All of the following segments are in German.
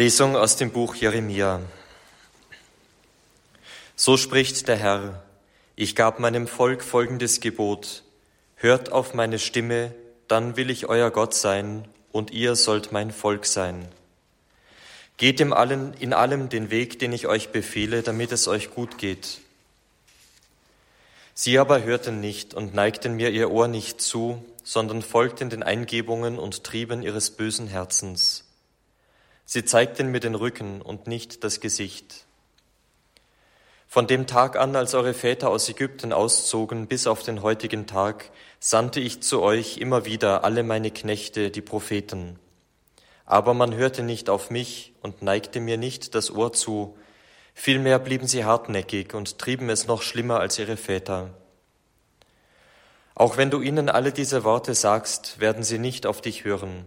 Lesung aus dem Buch Jeremia. So spricht der Herr, ich gab meinem Volk folgendes Gebot, hört auf meine Stimme, dann will ich euer Gott sein, und ihr sollt mein Volk sein. Geht im allen, in allem den Weg, den ich euch befehle, damit es euch gut geht. Sie aber hörten nicht und neigten mir ihr Ohr nicht zu, sondern folgten den Eingebungen und Trieben ihres bösen Herzens. Sie zeigten mir den Rücken und nicht das Gesicht. Von dem Tag an, als eure Väter aus Ägypten auszogen, bis auf den heutigen Tag, sandte ich zu euch immer wieder alle meine Knechte, die Propheten. Aber man hörte nicht auf mich und neigte mir nicht das Ohr zu, vielmehr blieben sie hartnäckig und trieben es noch schlimmer als ihre Väter. Auch wenn du ihnen alle diese Worte sagst, werden sie nicht auf dich hören.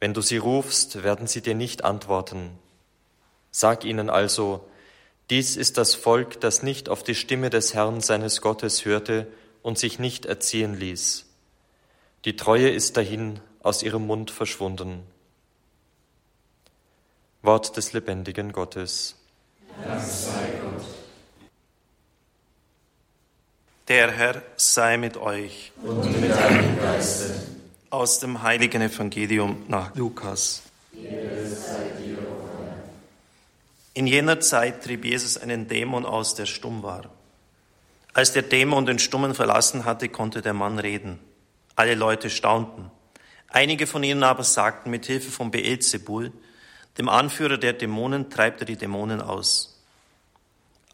Wenn du sie rufst, werden sie dir nicht antworten. Sag ihnen also, dies ist das Volk, das nicht auf die Stimme des Herrn seines Gottes hörte und sich nicht erziehen ließ. Die Treue ist dahin aus ihrem Mund verschwunden. Wort des lebendigen Gottes. Dank sei Gott. Der Herr sei mit euch. Und mit deinem Geiste aus dem heiligen Evangelium nach Lukas. In jener Zeit trieb Jesus einen Dämon aus, der stumm war. Als der Dämon den Stummen verlassen hatte, konnte der Mann reden. Alle Leute staunten. Einige von ihnen aber sagten, mit Hilfe von Beelzebul, dem Anführer der Dämonen, treibt er die Dämonen aus.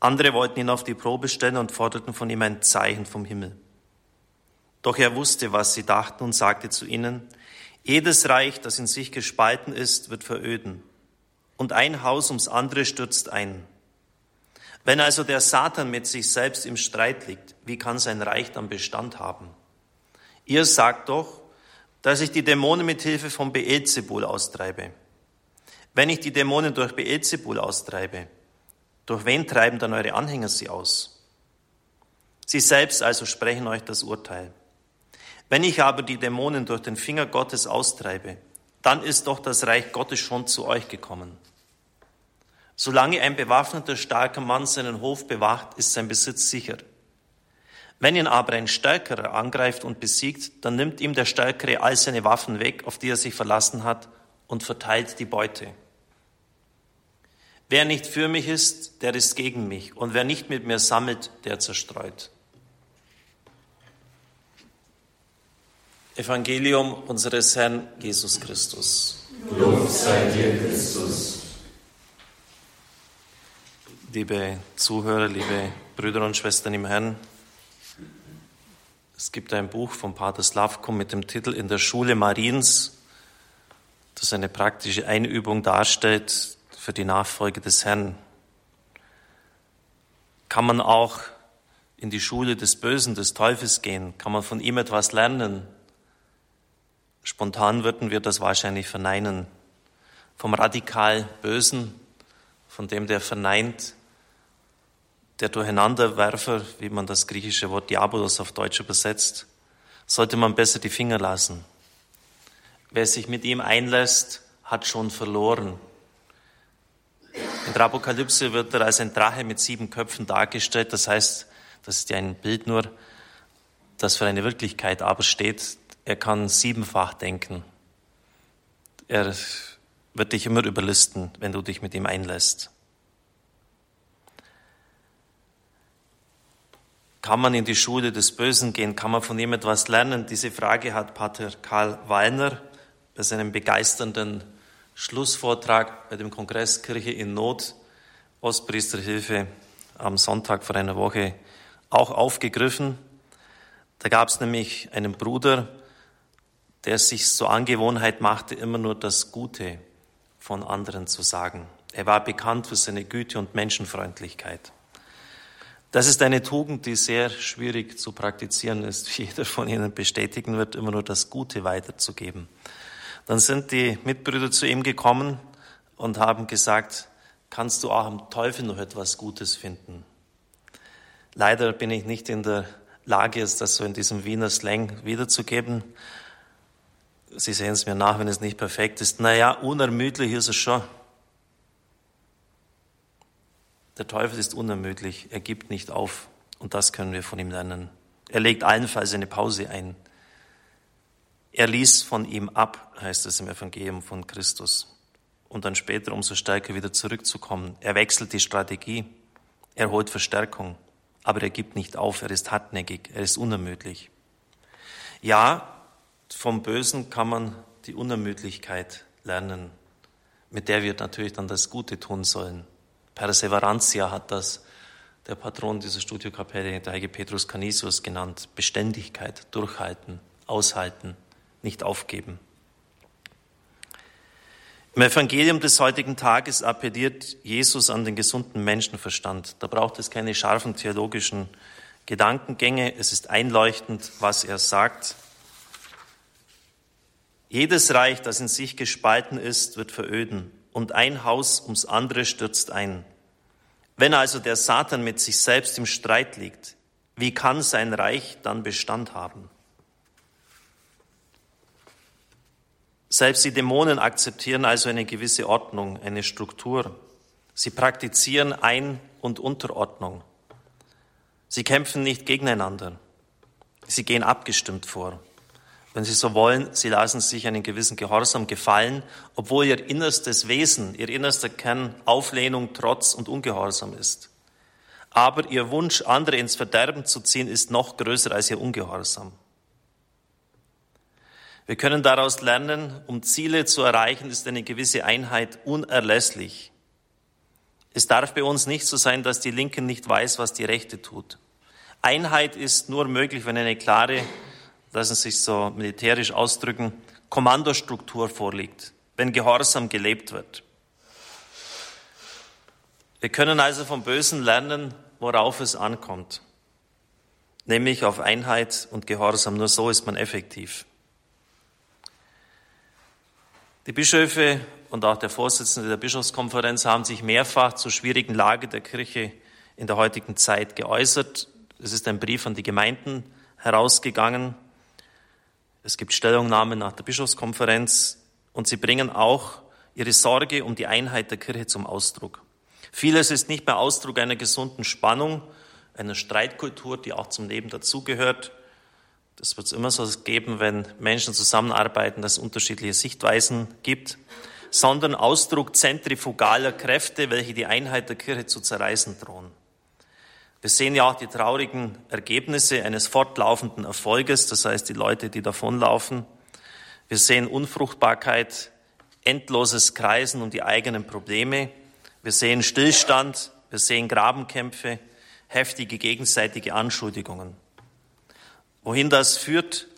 Andere wollten ihn auf die Probe stellen und forderten von ihm ein Zeichen vom Himmel. Doch er wusste, was sie dachten und sagte zu ihnen, jedes Reich, das in sich gespalten ist, wird veröden. Und ein Haus ums andere stürzt ein. Wenn also der Satan mit sich selbst im Streit liegt, wie kann sein Reich dann Bestand haben? Ihr sagt doch, dass ich die Dämonen mit Hilfe von Beelzebul austreibe. Wenn ich die Dämonen durch Beelzebul austreibe, durch wen treiben dann eure Anhänger sie aus? Sie selbst also sprechen euch das Urteil. Wenn ich aber die Dämonen durch den Finger Gottes austreibe, dann ist doch das Reich Gottes schon zu euch gekommen. Solange ein bewaffneter, starker Mann seinen Hof bewacht, ist sein Besitz sicher. Wenn ihn aber ein Stärkerer angreift und besiegt, dann nimmt ihm der Stärkere all seine Waffen weg, auf die er sich verlassen hat, und verteilt die Beute. Wer nicht für mich ist, der ist gegen mich, und wer nicht mit mir sammelt, der zerstreut. Evangelium unseres Herrn Jesus Christus. Lob sei dir, Christus. Liebe Zuhörer, liebe Brüder und Schwestern im Herrn, es gibt ein Buch von Pater Slavko mit dem Titel In der Schule Mariens, das eine praktische Einübung darstellt für die Nachfolge des Herrn. Kann man auch in die Schule des Bösen, des Teufels gehen? Kann man von ihm etwas lernen? Spontan würden wir das wahrscheinlich verneinen. Vom radikal Bösen, von dem, der verneint, der Durcheinanderwerfer, wie man das griechische Wort Diabolos auf Deutsch übersetzt, sollte man besser die Finger lassen. Wer sich mit ihm einlässt, hat schon verloren. In der Apokalypse wird er als ein Drache mit sieben Köpfen dargestellt. Das heißt, das ist ja ein Bild nur, das für eine Wirklichkeit aber steht. Er kann siebenfach denken. Er wird dich immer überlisten, wenn du dich mit ihm einlässt. Kann man in die Schule des Bösen gehen? Kann man von ihm etwas lernen? Diese Frage hat Pater Karl Weiner bei seinem begeisternden Schlussvortrag bei dem Kongress Kirche in Not, Ostpriesterhilfe am Sonntag vor einer Woche auch aufgegriffen. Da gab es nämlich einen Bruder, der sich zur Angewohnheit machte, immer nur das Gute von anderen zu sagen. Er war bekannt für seine Güte und Menschenfreundlichkeit. Das ist eine Tugend, die sehr schwierig zu praktizieren ist, wie jeder von Ihnen bestätigen wird, immer nur das Gute weiterzugeben. Dann sind die Mitbrüder zu ihm gekommen und haben gesagt, kannst du auch am Teufel noch etwas Gutes finden? Leider bin ich nicht in der Lage, es das so in diesem Wiener Slang wiederzugeben. Sie sehen es mir nach, wenn es nicht perfekt ist. Naja, unermüdlich ist es schon. Der Teufel ist unermüdlich, er gibt nicht auf. Und das können wir von ihm lernen. Er legt allenfalls eine Pause ein. Er ließ von ihm ab, heißt es im Evangelium von Christus. Und dann später umso stärker wieder zurückzukommen. Er wechselt die Strategie. Er holt Verstärkung. Aber er gibt nicht auf. Er ist hartnäckig. Er ist unermüdlich. Ja, vom Bösen kann man die Unermüdlichkeit lernen, mit der wir natürlich dann das Gute tun sollen. Perseverantia hat das der Patron dieser Studiokapelle, der heilige Petrus Canisius, genannt. Beständigkeit, durchhalten, aushalten, nicht aufgeben. Im Evangelium des heutigen Tages appelliert Jesus an den gesunden Menschenverstand. Da braucht es keine scharfen theologischen Gedankengänge. Es ist einleuchtend, was er sagt. Jedes Reich, das in sich gespalten ist, wird veröden und ein Haus ums andere stürzt ein. Wenn also der Satan mit sich selbst im Streit liegt, wie kann sein Reich dann Bestand haben? Selbst die Dämonen akzeptieren also eine gewisse Ordnung, eine Struktur. Sie praktizieren Ein- und Unterordnung. Sie kämpfen nicht gegeneinander. Sie gehen abgestimmt vor. Wenn Sie so wollen, Sie lassen sich einen gewissen Gehorsam gefallen, obwohl Ihr innerstes Wesen, Ihr innerster Kern Auflehnung, Trotz und Ungehorsam ist. Aber Ihr Wunsch, andere ins Verderben zu ziehen, ist noch größer als Ihr Ungehorsam. Wir können daraus lernen, um Ziele zu erreichen, ist eine gewisse Einheit unerlässlich. Es darf bei uns nicht so sein, dass die Linke nicht weiß, was die Rechte tut. Einheit ist nur möglich, wenn eine klare lassen sich so militärisch ausdrücken, Kommandostruktur vorliegt, wenn Gehorsam gelebt wird. Wir können also vom Bösen lernen, worauf es ankommt, nämlich auf Einheit und Gehorsam. Nur so ist man effektiv. Die Bischöfe und auch der Vorsitzende der Bischofskonferenz haben sich mehrfach zur schwierigen Lage der Kirche in der heutigen Zeit geäußert. Es ist ein Brief an die Gemeinden herausgegangen. Es gibt Stellungnahmen nach der Bischofskonferenz und sie bringen auch ihre Sorge um die Einheit der Kirche zum Ausdruck. Vieles ist nicht mehr Ausdruck einer gesunden Spannung, einer Streitkultur, die auch zum Leben dazugehört. Das wird es immer so geben, wenn Menschen zusammenarbeiten, dass es unterschiedliche Sichtweisen gibt, sondern Ausdruck zentrifugaler Kräfte, welche die Einheit der Kirche zu zerreißen drohen. Wir sehen ja auch die traurigen Ergebnisse eines fortlaufenden Erfolges, das heißt die Leute, die davonlaufen. Wir sehen Unfruchtbarkeit, endloses Kreisen um die eigenen Probleme. Wir sehen Stillstand, wir sehen Grabenkämpfe, heftige gegenseitige Anschuldigungen. Wohin das führt,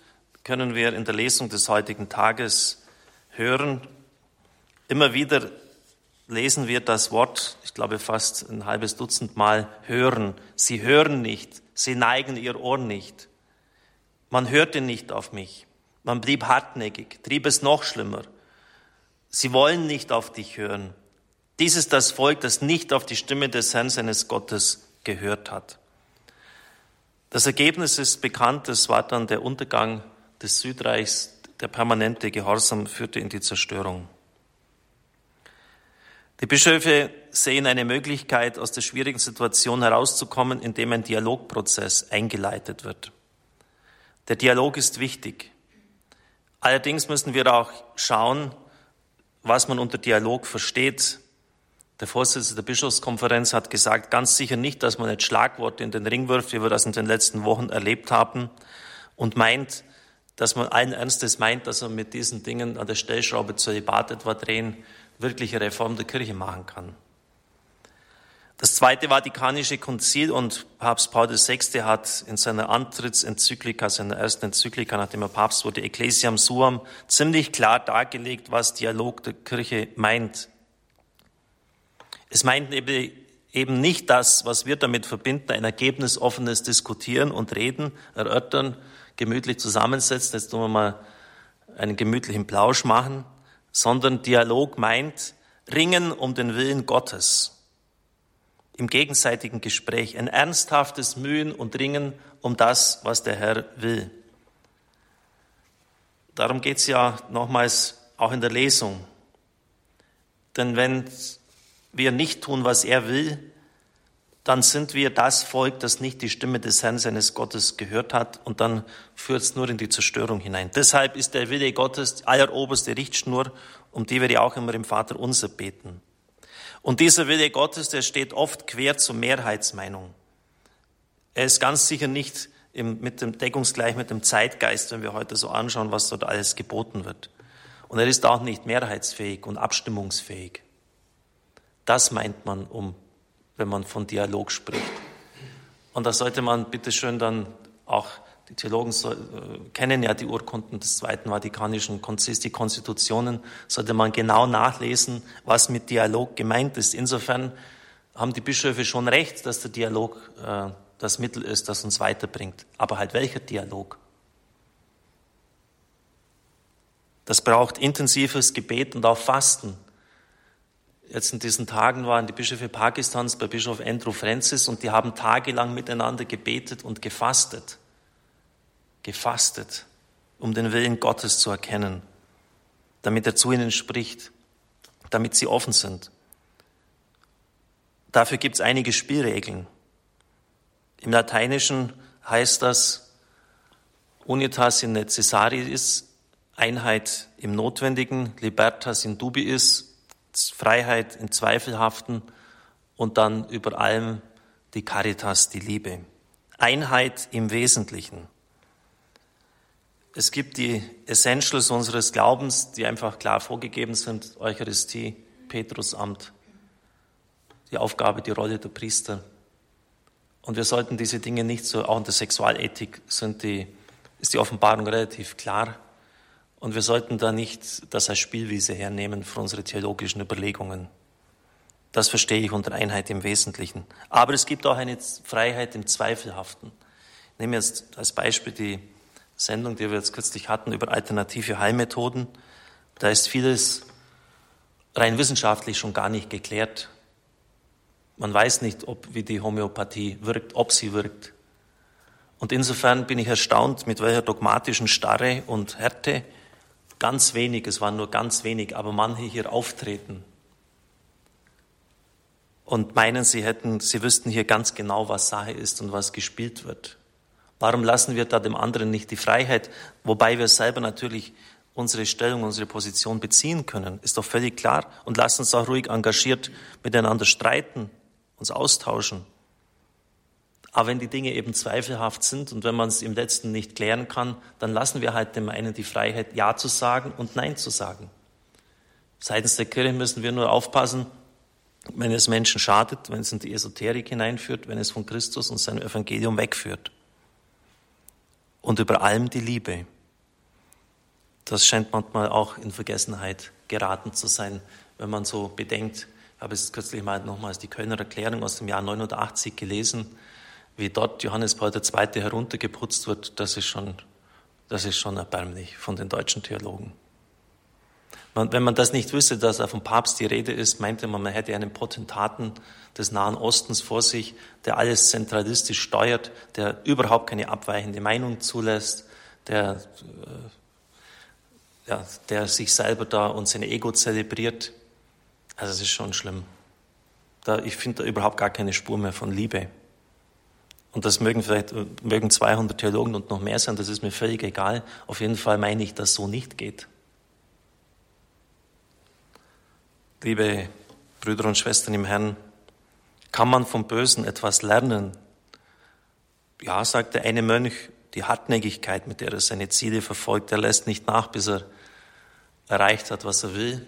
können wir in der Lesung des heutigen Tages hören. Immer wieder lesen wir das Wort, ich glaube fast ein halbes Dutzend Mal, hören. Sie hören nicht, sie neigen ihr Ohr nicht. Man hörte nicht auf mich. Man blieb hartnäckig, trieb es noch schlimmer. Sie wollen nicht auf dich hören. Dies ist das Volk, das nicht auf die Stimme des Herrn seines Gottes gehört hat. Das Ergebnis ist bekannt, es war dann der Untergang des Südreichs, der permanente Gehorsam führte in die Zerstörung. Die Bischöfe sehen eine Möglichkeit, aus der schwierigen Situation herauszukommen, indem ein Dialogprozess eingeleitet wird. Der Dialog ist wichtig. Allerdings müssen wir auch schauen, was man unter Dialog versteht. Der Vorsitzende der Bischofskonferenz hat gesagt, ganz sicher nicht, dass man jetzt Schlagworte in den Ring wirft, wie wir das in den letzten Wochen erlebt haben, und meint, dass man allen Ernstes meint, dass man mit diesen Dingen an der Stellschraube zur Debatte etwa drehen wirkliche Reform der Kirche machen kann. Das Zweite Vatikanische Konzil und Papst Paul VI. hat in seiner Antrittsenzyklika, seiner ersten Enzyklika, nachdem er Papst wurde, Ecclesiam Suam, ziemlich klar dargelegt, was Dialog der Kirche meint. Es meint eben nicht das, was wir damit verbinden, ein ergebnisoffenes Diskutieren und Reden, erörtern, gemütlich zusammensetzen. Jetzt tun wir mal einen gemütlichen Plausch machen sondern Dialog meint Ringen um den Willen Gottes im gegenseitigen Gespräch, ein ernsthaftes Mühen und Ringen um das, was der Herr will. Darum geht es ja nochmals auch in der Lesung. Denn wenn wir nicht tun, was er will, dann sind wir das Volk, das nicht die Stimme des Herrn seines Gottes gehört hat und dann führt es nur in die Zerstörung hinein. Deshalb ist der Wille Gottes alleroberste Richtschnur, um die wir ja auch immer im Vater unser beten. Und dieser Wille Gottes, der steht oft quer zur Mehrheitsmeinung. Er ist ganz sicher nicht im, mit dem deckungsgleich mit dem Zeitgeist, wenn wir heute so anschauen, was dort alles geboten wird. Und er ist auch nicht mehrheitsfähig und abstimmungsfähig. Das meint man, um, wenn man von Dialog spricht. Und da sollte man bitteschön dann auch, die Theologen so, äh, kennen ja die Urkunden des Zweiten Vatikanischen Konzils, die Konstitutionen, sollte man genau nachlesen, was mit Dialog gemeint ist. Insofern haben die Bischöfe schon recht, dass der Dialog äh, das Mittel ist, das uns weiterbringt. Aber halt welcher Dialog? Das braucht intensives Gebet und auch Fasten. Jetzt in diesen Tagen waren die Bischöfe Pakistans bei Bischof Andrew Francis und die haben tagelang miteinander gebetet und gefastet. Gefastet, um den Willen Gottes zu erkennen, damit er zu ihnen spricht, damit sie offen sind. Dafür gibt es einige Spielregeln. Im Lateinischen heißt das unitas in necessaris, Einheit im Notwendigen, libertas in dubiis, Freiheit im Zweifelhaften und dann über allem die Caritas, die Liebe. Einheit im Wesentlichen. Es gibt die Essentials unseres Glaubens, die einfach klar vorgegeben sind. Eucharistie, Petrusamt, die Aufgabe, die Rolle der Priester, und wir sollten diese Dinge nicht so, auch in der Sexualethik sind die, ist die Offenbarung relativ klar. Und wir sollten da nicht das als Spielwiese hernehmen für unsere theologischen Überlegungen. Das verstehe ich unter Einheit im Wesentlichen. Aber es gibt auch eine Freiheit im Zweifelhaften. Ich nehme jetzt als Beispiel die Sendung, die wir jetzt kürzlich hatten über alternative Heilmethoden. Da ist vieles rein wissenschaftlich schon gar nicht geklärt. Man weiß nicht, ob, wie die Homöopathie wirkt, ob sie wirkt. Und insofern bin ich erstaunt, mit welcher dogmatischen Starre und Härte ganz wenig, es waren nur ganz wenig, aber manche hier auftreten und meinen, sie hätten, sie wüssten hier ganz genau, was Sache ist und was gespielt wird. Warum lassen wir da dem anderen nicht die Freiheit, wobei wir selber natürlich unsere Stellung, unsere Position beziehen können? Ist doch völlig klar. Und lassen uns auch ruhig engagiert miteinander streiten uns austauschen. Aber wenn die Dinge eben zweifelhaft sind und wenn man es im letzten nicht klären kann, dann lassen wir halt dem einen die Freiheit, Ja zu sagen und Nein zu sagen. Seitens der Kirche müssen wir nur aufpassen, wenn es Menschen schadet, wenn es in die Esoterik hineinführt, wenn es von Christus und seinem Evangelium wegführt. Und über allem die Liebe. Das scheint manchmal auch in Vergessenheit geraten zu sein, wenn man so bedenkt, ich habe es kürzlich mal nochmals die Kölner Erklärung aus dem Jahr 89 gelesen, wie dort Johannes Paul II. heruntergeputzt wird. Das ist schon, das ist schon erbärmlich von den deutschen Theologen. wenn man das nicht wüsste, dass vom Papst die Rede ist, meinte man, man hätte einen Potentaten des Nahen Ostens vor sich, der alles zentralistisch steuert, der überhaupt keine abweichende Meinung zulässt, der, äh, ja, der sich selber da und sein Ego zelebriert. Also es ist schon schlimm. Da, ich finde da überhaupt gar keine Spur mehr von Liebe. Und das mögen vielleicht mögen 200 Theologen und noch mehr sein, das ist mir völlig egal. Auf jeden Fall meine ich, dass so nicht geht. Liebe Brüder und Schwestern im Herrn, kann man vom Bösen etwas lernen? Ja, sagt der eine Mönch, die Hartnäckigkeit, mit der er seine Ziele verfolgt, er lässt nicht nach, bis er erreicht hat, was er will.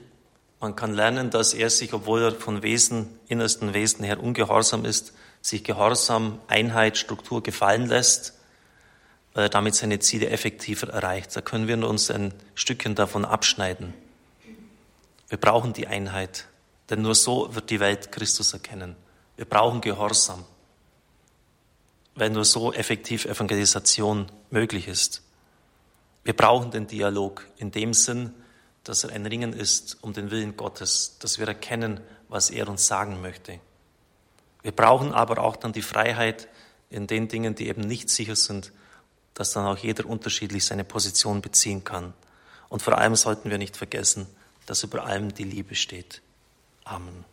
Man kann lernen, dass er sich, obwohl er von Wesen, innersten Wesen her ungehorsam ist, sich Gehorsam, Einheit, Struktur gefallen lässt, weil er damit seine Ziele effektiver erreicht. Da können wir uns ein Stückchen davon abschneiden. Wir brauchen die Einheit, denn nur so wird die Welt Christus erkennen. Wir brauchen Gehorsam, weil nur so effektiv Evangelisation möglich ist. Wir brauchen den Dialog in dem Sinn, dass er ein Ringen ist um den Willen Gottes, dass wir erkennen, was er uns sagen möchte. Wir brauchen aber auch dann die Freiheit in den Dingen, die eben nicht sicher sind, dass dann auch jeder unterschiedlich seine Position beziehen kann. Und vor allem sollten wir nicht vergessen, dass über allem die Liebe steht. Amen.